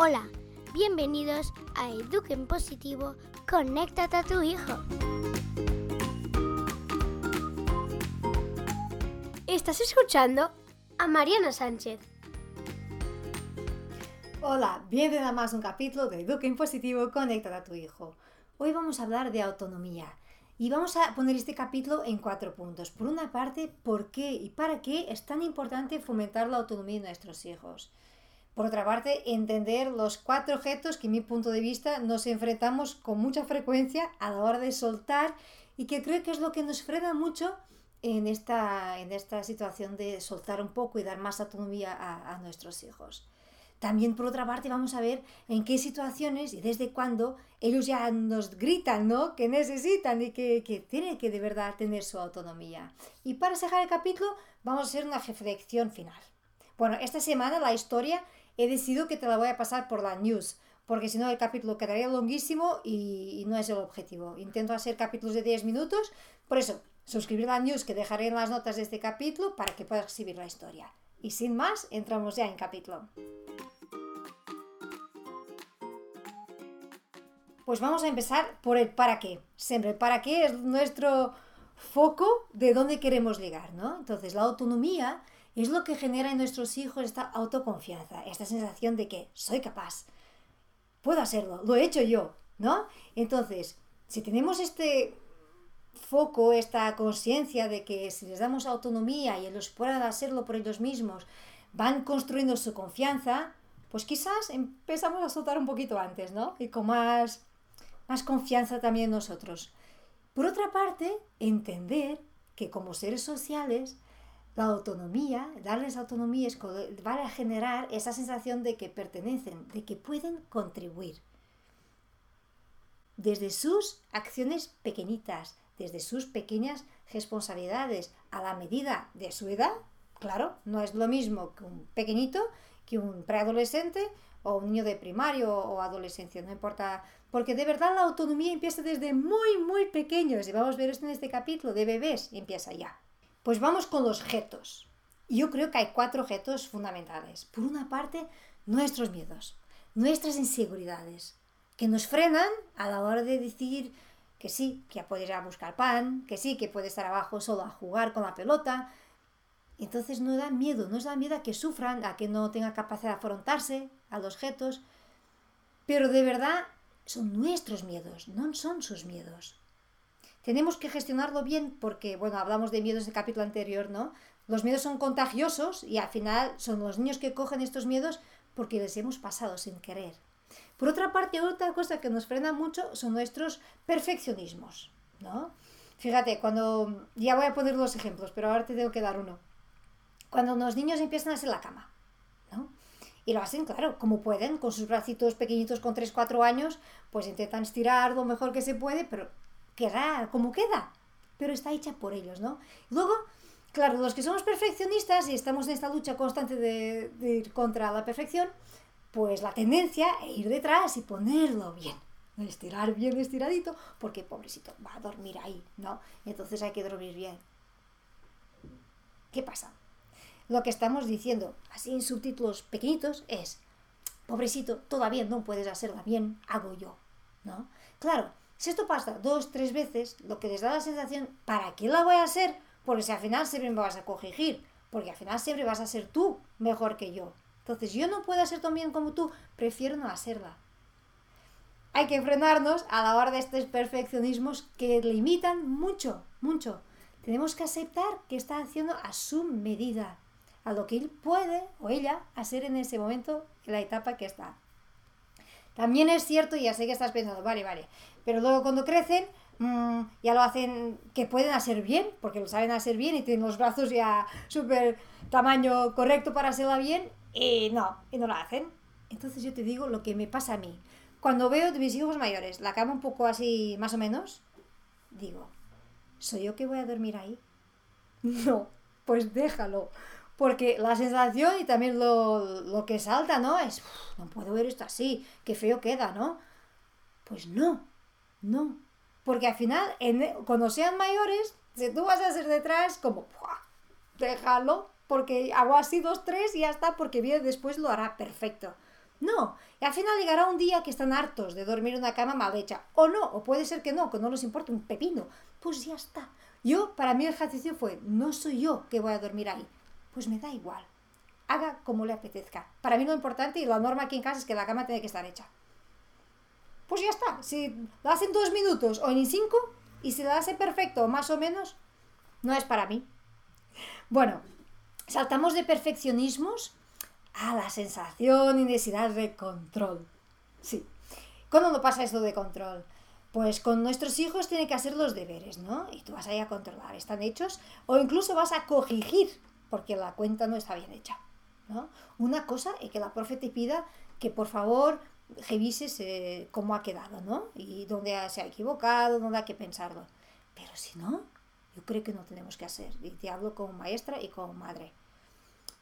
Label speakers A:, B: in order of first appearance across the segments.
A: Hola, bienvenidos a Eduquen Positivo, conéctate a tu hijo. Estás escuchando a Mariana Sánchez.
B: Hola, bienvenido a más un capítulo de Eduquen Positivo, conéctate a tu hijo. Hoy vamos a hablar de autonomía y vamos a poner este capítulo en cuatro puntos. Por una parte, ¿por qué y para qué es tan importante fomentar la autonomía de nuestros hijos? Por otra parte, entender los cuatro objetos que, en mi punto de vista, nos enfrentamos con mucha frecuencia a la hora de soltar y que creo que es lo que nos frena mucho en esta, en esta situación de soltar un poco y dar más autonomía a, a nuestros hijos. También, por otra parte, vamos a ver en qué situaciones y desde cuándo ellos ya nos gritan, ¿no? Que necesitan y que, que tienen que de verdad tener su autonomía. Y para cerrar el capítulo, vamos a hacer una reflexión final. Bueno, esta semana la historia he decidido que te la voy a pasar por la news, porque si no el capítulo quedaría longuísimo y, no es el objetivo. Intento hacer capítulos de 10 minutos, por eso, suscribir la news que dejaré en las notas de este capítulo para que puedas recibir la historia. Y sin más, entramos ya en capítulo. Pues vamos a empezar por el para qué. Siempre el para qué es nuestro foco de dónde queremos llegar, ¿no? Entonces, la autonomía es lo que genera en nuestros hijos esta autoconfianza, esta sensación de que soy capaz, puedo hacerlo, lo he hecho yo, ¿no? Entonces, si tenemos este foco, esta conciencia de que si les damos autonomía y ellos puedan hacerlo por ellos mismos, van construyendo su confianza, pues quizás empezamos a soltar un poquito antes, ¿no? Y con más más confianza también nosotros. Por otra parte, entender que como seres sociales, la autonomía, darles autonomía es, a generar esa sensación de que pertenecen, de que pueden contribuir. Desde sus acciones pequeñitas, desde sus pequeñas responsabilidades, a la medida de su edad, claro, no es lo mismo que un pequeñito, que un preadolescente o un niño de primario o adolescencia, no importa, porque de verdad la autonomía empieza desde muy, muy pequeños, y vamos a ver esto en este capítulo, de bebés, empieza ya. Pues vamos con los objetos. Yo creo que hay cuatro objetos fundamentales. Por una parte, nuestros miedos, nuestras inseguridades, que nos frenan a la hora de decir que sí, que puedes ir a buscar pan, que sí, que puede estar abajo solo a jugar con la pelota, entonces no da miedo, nos da miedo a que sufran, a que no tengan capacidad de afrontarse a los objetos, pero de verdad son nuestros miedos, no son sus miedos. Tenemos que gestionarlo bien porque, bueno, hablamos de miedos en el capítulo anterior, ¿no? Los miedos son contagiosos y al final son los niños que cogen estos miedos porque les hemos pasado sin querer. Por otra parte, otra cosa que nos frena mucho son nuestros perfeccionismos, ¿no? Fíjate, cuando ya voy a poner dos ejemplos, pero ahora te tengo que dar uno cuando los niños empiezan a hacer la cama, ¿no? Y lo hacen, claro, como pueden, con sus bracitos pequeñitos con 3-4 años, pues intentan estirar lo mejor que se puede, pero queda como queda. Pero está hecha por ellos, ¿no? luego, claro, los que somos perfeccionistas y estamos en esta lucha constante de, de ir contra la perfección, pues la tendencia es ir detrás y ponerlo bien estirar bien estiradito, porque pobrecito va a dormir ahí, ¿no? Entonces hay que dormir bien. ¿Qué pasa? lo que estamos diciendo, así en subtítulos pequeñitos, es, pobrecito, todavía no puedes hacerla bien, hago yo, ¿no? Claro, si esto pasa dos, tres veces, lo que les da la sensación, ¿para qué la voy a hacer? Porque si al final siempre me vas a corregir, porque al final siempre vas a ser tú mejor que yo. Entonces yo no puedo hacer tan bien como tú, prefiero no hacerla. Hay que frenarnos a la hora de estos perfeccionismos que limitan mucho, mucho. Tenemos que aceptar que está haciendo a su medida a lo que él puede o ella hacer en ese momento, en la etapa que está. También es cierto, y ya sé que estás pensando, vale, vale, pero luego cuando crecen mmm, ya lo hacen que pueden hacer bien, porque lo saben hacer bien y tienen los brazos ya súper tamaño correcto para hacerla bien, y no, y no lo hacen. Entonces yo te digo lo que me pasa a mí. Cuando veo de mis hijos mayores la cama un poco así, más o menos, digo, ¿soy yo que voy a dormir ahí? No, pues déjalo. Porque la sensación y también lo, lo que salta, ¿no? Es, no puedo ver esto así, qué feo queda, ¿no? Pues no, no. Porque al final, cuando sean mayores, si tú vas a ser detrás, como, déjalo, porque hago así dos, tres y ya está, porque bien después lo hará perfecto. No, y al final llegará un día que están hartos de dormir en una cama mal hecha. O no, o puede ser que no, que no les importe un pepino. Pues ya está. Yo, para mí el ejercicio fue, no soy yo que voy a dormir ahí. Pues me da igual. Haga como le apetezca. Para mí lo importante y la norma aquí en casa es que la cama tiene que estar hecha. Pues ya está. Si lo hace en dos minutos o en cinco, y si lo hace perfecto más o menos, no es para mí. Bueno, saltamos de perfeccionismos a la sensación y necesidad de control. Sí. ¿Cuándo no pasa esto de control? Pues con nuestros hijos tiene que hacer los deberes, ¿no? Y tú vas a ir a controlar, ¿están hechos? O incluso vas a corregir, porque la cuenta no está bien hecha, ¿no? Una cosa es que la profe te pida que por favor revises eh, cómo ha quedado, ¿no? Y dónde se ha equivocado, dónde hay que pensarlo. Pero si no, yo creo que no tenemos que hacer. Y te hablo como maestra y como madre.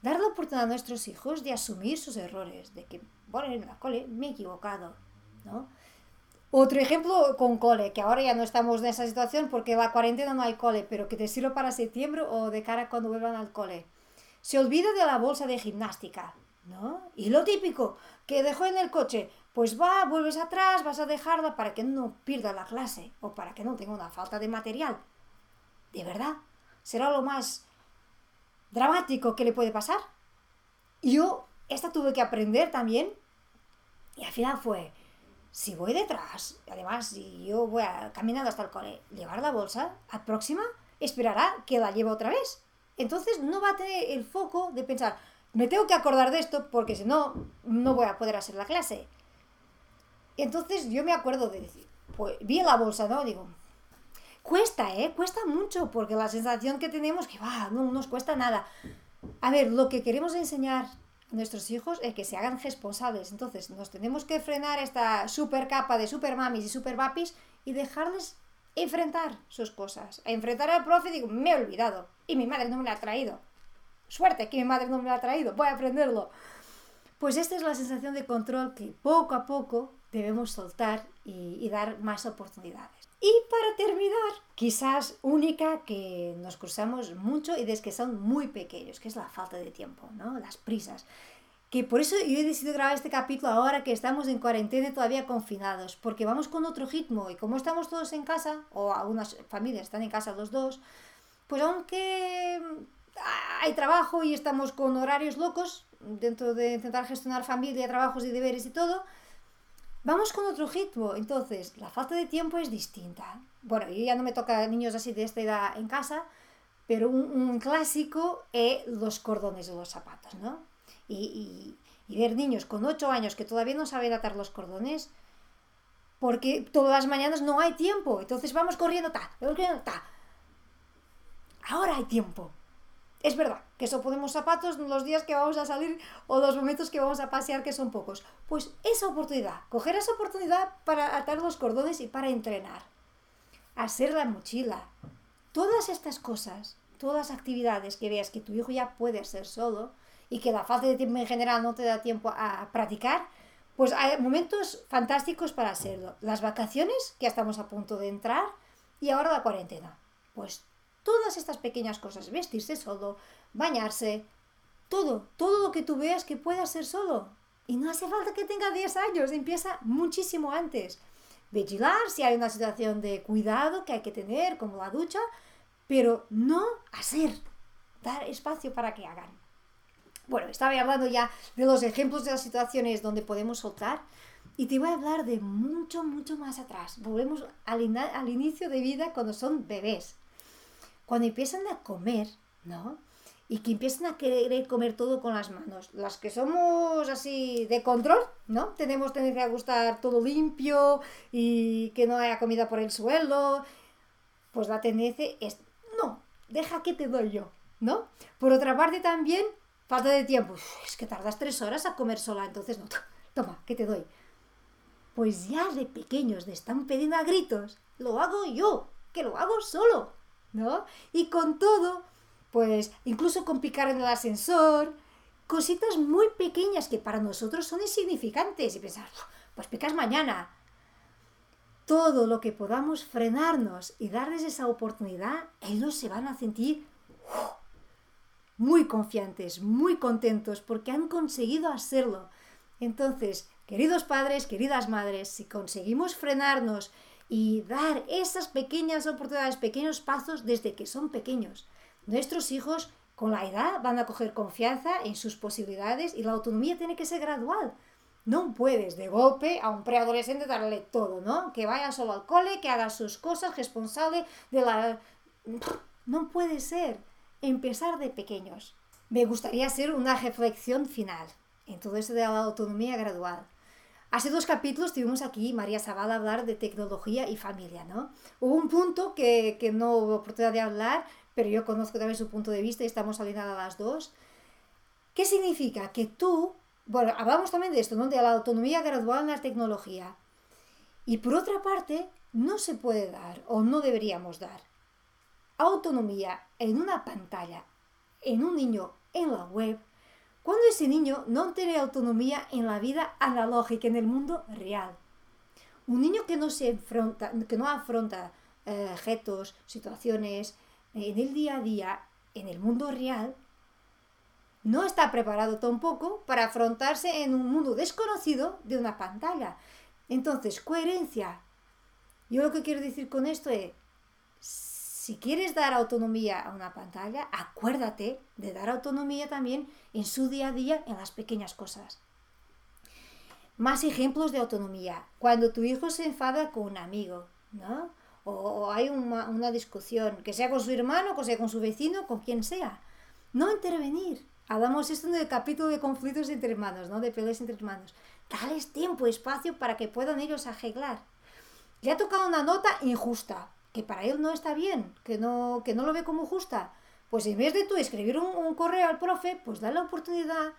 B: Dar la oportunidad a nuestros hijos de asumir sus errores, de que, bueno, en la cole me he equivocado, ¿no? Otro ejemplo con cole, que ahora ya no estamos en esa situación porque la cuarentena no hay cole, pero que te sirve para septiembre o de cara cuando vuelvan al cole. Se olvida de la bolsa de gimnástica, ¿no? Y lo típico, que dejó en el coche, pues va, vuelves atrás, vas a dejarla para que no pierda la clase o para que no tenga una falta de material. ¿De verdad? ¿Será lo más dramático que le puede pasar? Yo, esta tuve que aprender también y al final fue, si voy detrás, además si yo voy a, caminando hasta el cole, llevar la bolsa, al próxima esperará que la lleve otra vez. Entonces no va a tener el foco de pensar, me tengo que acordar de esto porque si no, no voy a poder hacer la clase. Entonces yo me acuerdo de decir, pues vi la bolsa, ¿no? Digo, cuesta, ¿eh? Cuesta mucho porque la sensación que tenemos que, va, no nos cuesta nada. A ver, lo que queremos enseñar a nuestros hijos es que se hagan responsables. Entonces nos tenemos que frenar esta super capa de super mamis y super papis y dejarles enfrentar sus cosas. A enfrentar al profe digo, me he olvidado y mi madre no me la ha traído. Suerte que mi madre no me ha traído, voy a aprenderlo. Pues esta es la sensación de control que poco a poco debemos soltar y, dar más oportunidades. Y para terminar, quizás única que nos cruzamos mucho y desde que son muy pequeños, que es la falta de tiempo, ¿no? las prisas. Que por eso yo he decidido grabar este capítulo ahora que estamos en cuarentena y todavía confinados, porque vamos con otro ritmo y como estamos todos en casa, o algunas familias están en casa los dos, pues aunque hay trabajo y estamos con horarios locos, dentro de intentar gestionar familia, trabajos y deberes y todo, vamos con otro ritmo. Entonces, la falta de tiempo es distinta. Bueno, yo ya no me toca niños así de esta edad en casa, pero un, clásico es los cordones de los zapatos, ¿no? Y, ver niños con 8 años que todavía no saben atar los cordones, porque todas las mañanas no hay tiempo. Entonces vamos corriendo, ta, vamos corriendo, ta. Ahora hay tiempo. Es verdad que eso podemos zapatos los días que vamos a salir o los momentos que vamos a pasear, que son pocos. Pues esa oportunidad, coger esa oportunidad para atar los cordones y para entrenar. Hacer la mochila. Todas estas cosas, todas las actividades que veas que tu hijo ya puede hacer solo y que la falta de tiempo en general no te da tiempo a practicar, pues hay momentos fantásticos para hacerlo. Las vacaciones, que ya estamos a punto de entrar, y ahora la cuarentena. Pues todas estas pequeñas cosas, vestirse solo, bañarse, todo, todo lo que tú veas que pueda ser solo. Y no hace falta que tenga 10 años, empieza muchísimo antes. Vigilar si hay una situación de cuidado que hay que tener, como la ducha, pero no hacer, dar espacio para que hagan. Bueno, estaba hablando ya de los ejemplos de las situaciones donde podemos soltar y te voy a hablar de mucho, mucho más atrás. Volvemos al, al inicio de vida cuando son bebés cuando empiezan a comer, ¿no? Y que empiezan a querer comer todo con las manos. Las que somos así de control, ¿no? Tenemos tendencia a gustar todo limpio y que no haya comida por el suelo. Pues la tendencia es, no, deja que te doy yo, ¿no? Por otra parte también, falta de tiempo. es que tardas tres horas a comer sola, entonces no, toma, que te doy. Pues ya de pequeños, de están pidiendo a gritos, lo hago yo, que lo hago solo. ¿No? Y con todo, pues incluso con picar en el ascensor, cositas muy pequeñas que para nosotros son insignificantes y pensar, pues picas mañana. Todo lo que podamos frenarnos y darles esa oportunidad, ellos se van a sentir muy confiantes, muy contentos porque han conseguido hacerlo. Entonces, queridos padres, queridas madres, si conseguimos frenarnos y dar esas pequeñas oportunidades, pequeños pasos desde que son pequeños, nuestros hijos con la edad van a coger confianza en sus posibilidades y la autonomía tiene que ser gradual. No puedes de golpe a un preadolescente darle todo, ¿no? Que vaya solo al cole, que haga sus cosas, responsable de la... No puede ser. Empezar de pequeños. Me gustaría hacer una reflexión final en todo eso de la autonomía gradual. Hace dos capítulos tuvimos aquí, María Sabal, hablar de tecnología y familia, ¿no? Hubo un punto que, que no hubo oportunidad de hablar, pero yo conozco también su punto de vista y estamos alineadas las dos. ¿Qué significa? Que tú bueno, hablamos también de esto, ¿no? De la autonomía gradual en la tecnología. Y por otra parte, no se puede dar o no deberíamos dar autonomía en una pantalla, en un niño en la web, cuando ese niño no tiene autonomía en la vida analógica, en el mundo real. Un niño que no se enfrenta, que no afronta eh, retos, situaciones en el día a día, en el mundo real, no está preparado tampoco para afrontarse en un mundo desconocido de una pantalla. Entonces, coherencia. Yo lo que quiero decir con esto es, si quieres dar autonomía a una pantalla, acuérdate de dar autonomía también en su día a día, en las pequeñas cosas. Más ejemplos de autonomía. Cuando tu hijo se enfada con un amigo, ¿no? O, hay una, discusión, que sea con su hermano, que sea con su vecino, con quien sea. No intervenir Hablamos esto en el capítulo de conflictos entre hermanos, ¿no? De peleas entre hermanos. Dales tiempo, espacio para que puedan ellos arreglar. Le ha tocado una nota injusta, que para él no está bien, que no, que no lo ve como justa. Pues en vez de tú escribir un, correo al profe, pues dale la oportunidad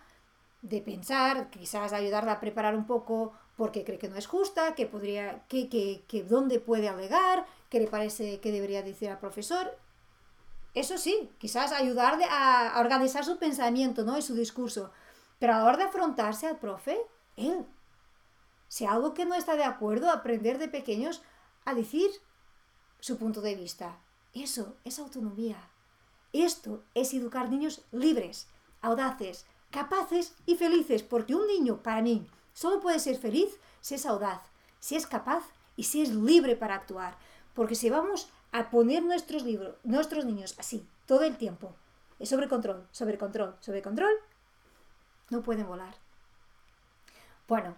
B: de pensar, quizás ayudarle a preparar un poco porque cree que no es justa, que podría, que, que, que dónde puede alegar, que le parece que debería decir al profesor. Eso sí, quizás ayudarle a, organizar su pensamiento ¿no? y su discurso. Pero a la hora de afrontarse al profe, él. Si algo que no está de acuerdo, aprender de pequeños a decir su punto de vista. Eso es autonomía. Esto es educar niños libres, audaces, capaces y felices, porque un niño, para mí, solo puede ser feliz si es audaz, si es capaz y si es libre para actuar. Porque si vamos a poner nuestros, libros, nuestros niños así, todo el tiempo, sobre control, sobre control, sobre control, no pueden volar. Bueno,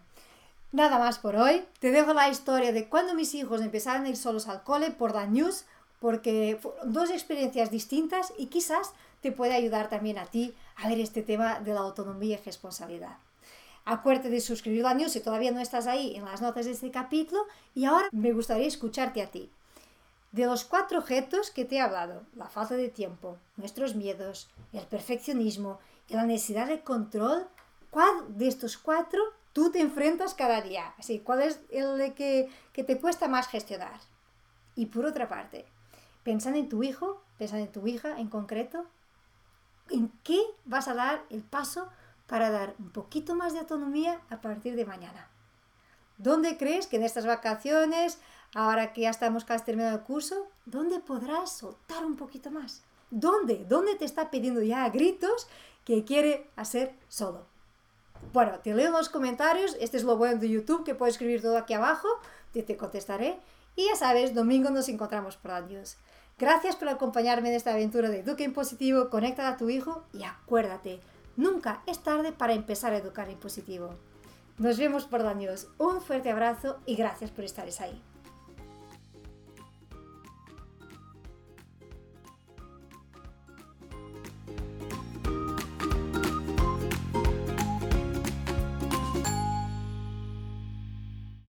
B: nada más por hoy. Te dejo la historia de cuando mis hijos empezaron a ir solos al cole por la news, porque dos experiencias distintas y quizás te puede ayudar también a ti a ver este tema de la autonomía y responsabilidad. Acuérdate de suscribir a news si todavía no estás ahí en las notas de este capítulo y ahora me gustaría escucharte a ti. De los cuatro objetos que te he hablado, la falta de tiempo, nuestros miedos, el perfeccionismo y la necesidad de control, ¿cuál de estos cuatro tú te enfrentas cada día? Así, ¿cuál es el que, que te cuesta más gestionar? Y por otra parte, pensando en tu hijo, pensando en tu hija en concreto, ¿en qué vas a dar el paso para dar un poquito más de autonomía a partir de mañana? ¿Dónde crees que en estas vacaciones ahora que ya estamos casi terminando el curso, ¿dónde podrás soltar un poquito más? ¿Dónde? ¿Dónde te está pidiendo ya a gritos que quiere hacer solo? Bueno, te leo los comentarios, este es lo bueno de YouTube, que puedes escribir todo aquí abajo, te, te contestaré. Y ya sabes, domingo nos encontramos por news. Gracias por acompañarme en esta aventura de Educa en Positivo, conecta a tu hijo y acuérdate, nunca es tarde para empezar a educar en positivo. Nos vemos por la news. Un fuerte abrazo y gracias por estar ahí.